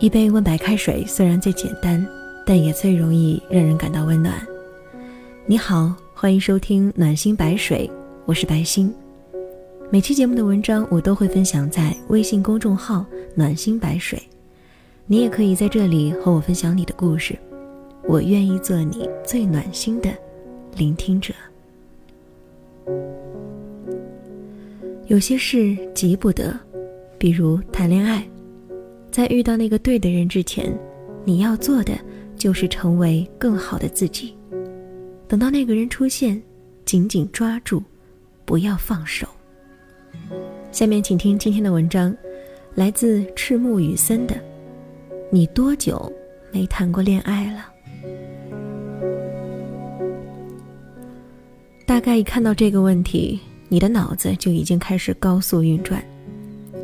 一杯温白开水虽然最简单，但也最容易让人感到温暖。你好，欢迎收听暖心白水，我是白心。每期节目的文章我都会分享在微信公众号“暖心白水”，你也可以在这里和我分享你的故事，我愿意做你最暖心的聆听者。有些事急不得，比如谈恋爱。在遇到那个对的人之前，你要做的就是成为更好的自己。等到那个人出现，紧紧抓住，不要放手。下面请听今天的文章，来自赤木雨森的《你多久没谈过恋爱了》。大概一看到这个问题，你的脑子就已经开始高速运转。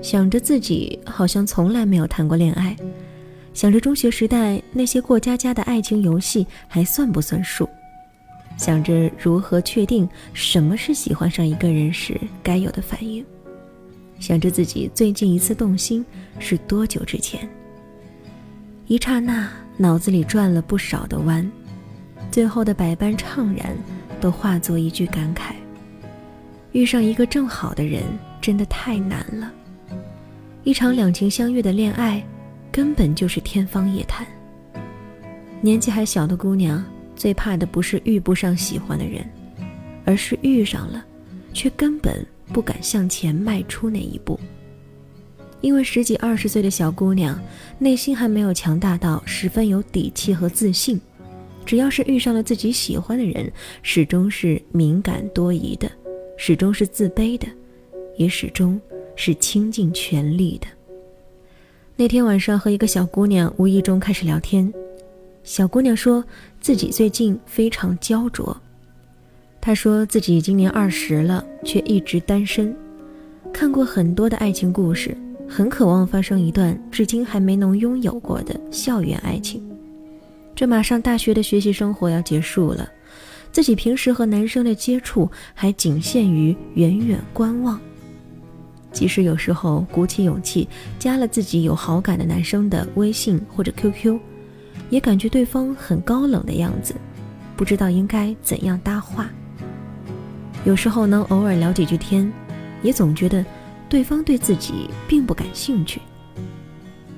想着自己好像从来没有谈过恋爱，想着中学时代那些过家家的爱情游戏还算不算数，想着如何确定什么是喜欢上一个人时该有的反应，想着自己最近一次动心是多久之前。一刹那，脑子里转了不少的弯，最后的百般怅然，都化作一句感慨：遇上一个正好的人，真的太难了。一场两情相悦的恋爱，根本就是天方夜谭。年纪还小的姑娘，最怕的不是遇不上喜欢的人，而是遇上了，却根本不敢向前迈出那一步。因为十几二十岁的小姑娘，内心还没有强大到十分有底气和自信，只要是遇上了自己喜欢的人，始终是敏感多疑的，始终是自卑的，也始终。是倾尽全力的。那天晚上和一个小姑娘无意中开始聊天，小姑娘说自己最近非常焦灼。她说自己今年二十了，却一直单身，看过很多的爱情故事，很渴望发生一段至今还没能拥有过的校园爱情。这马上大学的学习生活要结束了，自己平时和男生的接触还仅限于远远观望。即使有时候鼓起勇气加了自己有好感的男生的微信或者 QQ，也感觉对方很高冷的样子，不知道应该怎样搭话。有时候能偶尔聊几句天，也总觉得对方对自己并不感兴趣。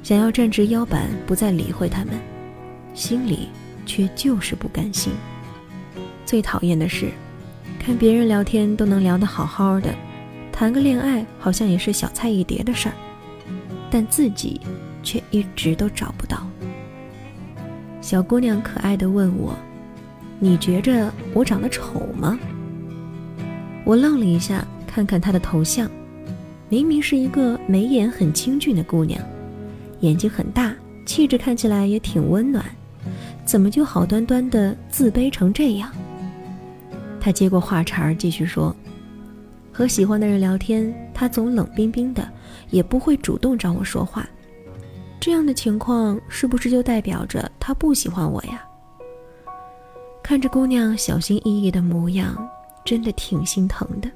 想要站直腰板不再理会他们，心里却就是不甘心。最讨厌的是，看别人聊天都能聊得好好的。谈个恋爱好像也是小菜一碟的事儿，但自己却一直都找不到。小姑娘可爱的问我：“你觉着我长得丑吗？”我愣了一下，看看她的头像，明明是一个眉眼很清俊的姑娘，眼睛很大，气质看起来也挺温暖，怎么就好端端的自卑成这样？她接过话茬，继续说。和喜欢的人聊天，他总冷冰冰的，也不会主动找我说话。这样的情况是不是就代表着他不喜欢我呀？看着姑娘小心翼翼的模样，真的挺心疼的。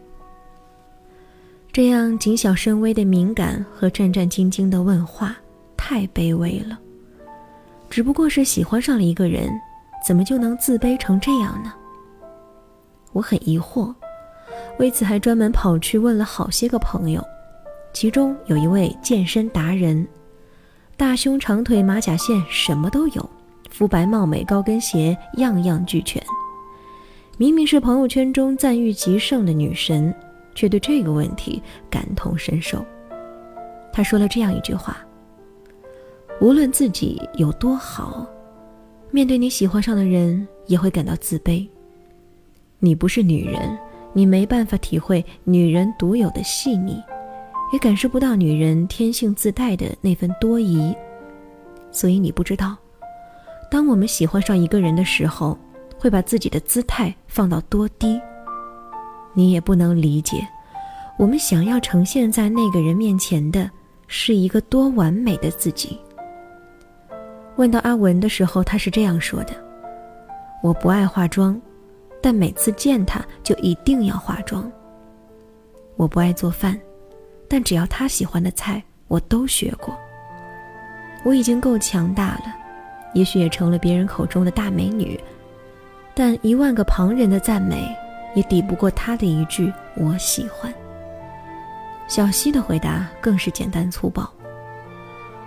这样谨小慎微的敏感和战战兢兢的问话，太卑微了。只不过是喜欢上了一个人，怎么就能自卑成这样呢？我很疑惑。为此，还专门跑去问了好些个朋友，其中有一位健身达人，大胸长腿马甲线什么都有，肤白貌美高跟鞋样样俱全。明明是朋友圈中赞誉极盛的女神，却对这个问题感同身受。他说了这样一句话：“无论自己有多好，面对你喜欢上的人，也会感到自卑。你不是女人。”你没办法体会女人独有的细腻，也感受不到女人天性自带的那份多疑，所以你不知道，当我们喜欢上一个人的时候，会把自己的姿态放到多低。你也不能理解，我们想要呈现在那个人面前的是一个多完美的自己。问到阿文的时候，他是这样说的：“我不爱化妆。”但每次见他就一定要化妆。我不爱做饭，但只要他喜欢的菜，我都学过。我已经够强大了，也许也成了别人口中的大美女，但一万个旁人的赞美也抵不过他的一句“我喜欢”。小溪的回答更是简单粗暴：“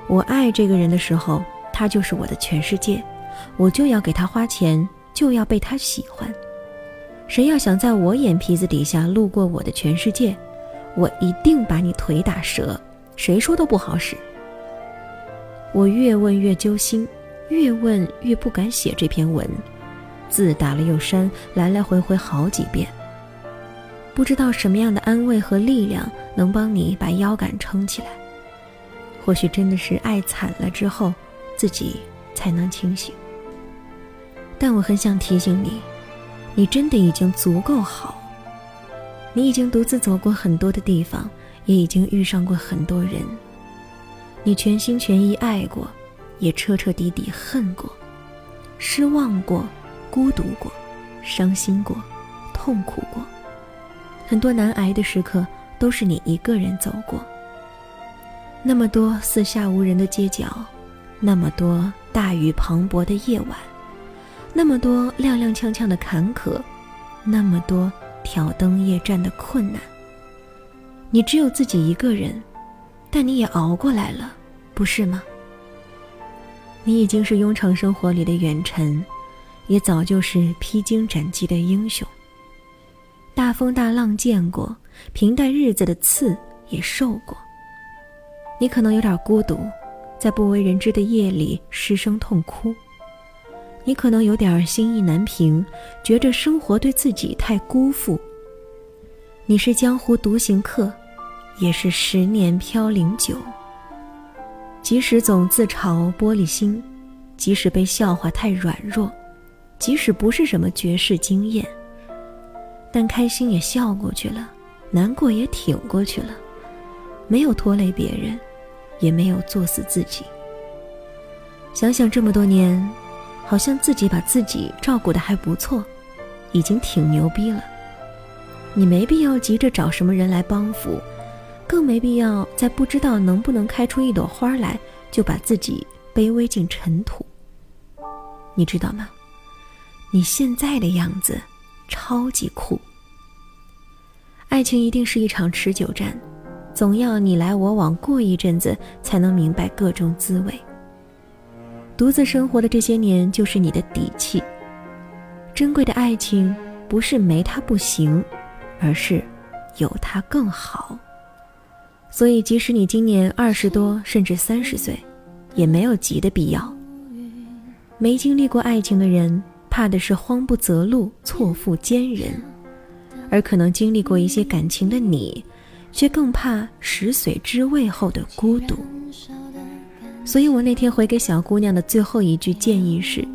我爱这个人的时候，他就是我的全世界，我就要给他花钱，就要被他喜欢。谁要想在我眼皮子底下路过我的全世界，我一定把你腿打折，谁说都不好使。”我越问越揪心，越问越不敢写这篇文，字打了又删，来来回回好几遍。不知道什么样的安慰和力量能帮你把腰杆撑起来。或许真的是爱惨了之后，自己才能清醒。但我很想提醒你，你真的已经足够好。你已经独自走过很多的地方，也已经遇上过很多人。你全心全意爱过，也彻彻底底恨过，失望过，孤独过，伤心过，痛苦过，很多难挨的时刻都是你一个人走过。那么多四下无人的街角，那么多大雨磅礴的夜晚，那么多踉踉跄跄的坎坷，那么多挑灯夜战的困难，你只有自己一个人。但你也熬过来了，不是吗？你已经是庸常生活里的远尘，也早就是披荆斩棘的英雄。大风大浪见过，平淡日子的刺也受过。你可能有点孤独，在不为人知的夜里失声痛哭。你可能有点心意难平，觉着生活对自己太辜负。你是江湖独行客。也是十年飘零酒。即使总自嘲玻璃心，即使被笑话太软弱，即使不是什么绝世惊艳，但开心也笑过去了，难过也挺过去了，没有拖累别人，也没有作死自己。想想这么多年，好像自己把自己照顾的还不错，已经挺牛逼了。你没必要急着找什么人来帮扶。更没必要在不知道能不能开出一朵花来，就把自己卑微进尘土。你知道吗？你现在的样子超级酷。爱情一定是一场持久战，总要你来我往过一阵子，才能明白各种滋味。独自生活的这些年，就是你的底气。珍贵的爱情不是没它不行，而是有它更好。所以，即使你今年二十多，甚至三十岁，也没有急的必要。没经历过爱情的人，怕的是慌不择路、错付奸人；而可能经历过一些感情的你，却更怕食髓知味后的孤独。所以我那天回给小姑娘的最后一句建议是：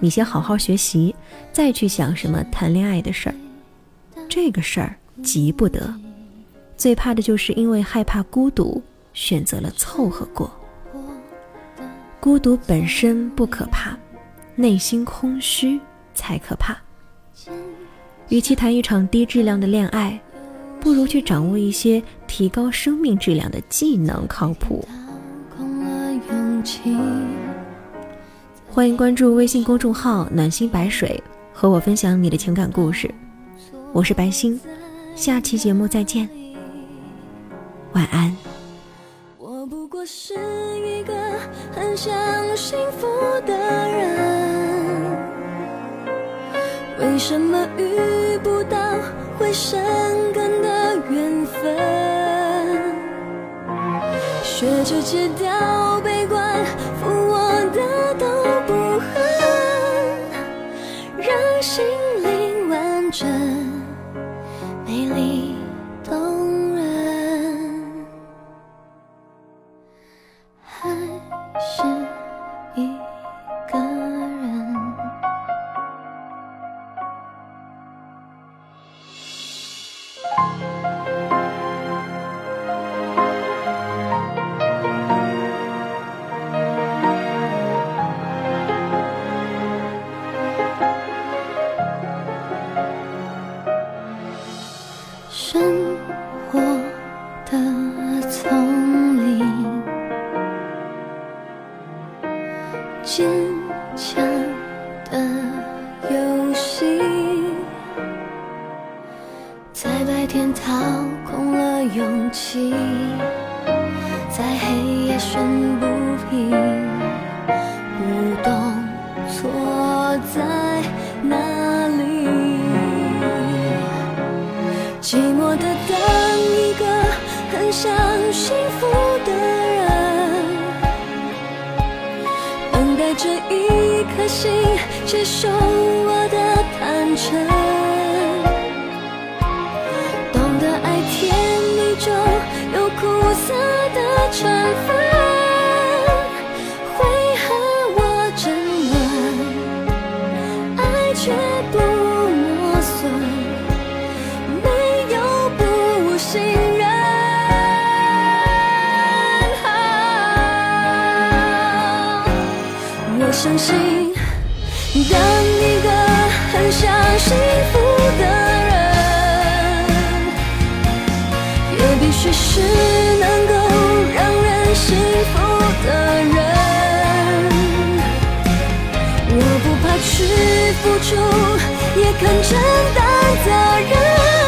你先好好学习，再去想什么谈恋爱的事儿。这个事儿急不得。最怕的就是因为害怕孤独，选择了凑合过。孤独本身不可怕，内心空虚才可怕。与其谈一场低质量的恋爱，不如去掌握一些提高生命质量的技能，靠谱。欢迎关注微信公众号“暖心白水”，和我分享你的情感故事。我是白星，下期节目再见。晚安我不过是一个很想幸福的人为什么遇不到会生根的缘分学着戒掉悲生活的丛林，坚强的游戏，在白天掏空了勇气，在黑夜宣布平，不动，错在。心接受我的坦诚。懂得爱甜蜜中有苦涩的成分会和我争论，爱却不磨损，没有不信任。我相信，当一个很想幸福的人，也必须是能够让人。幸福的人，我不怕去付出，也肯承担责任。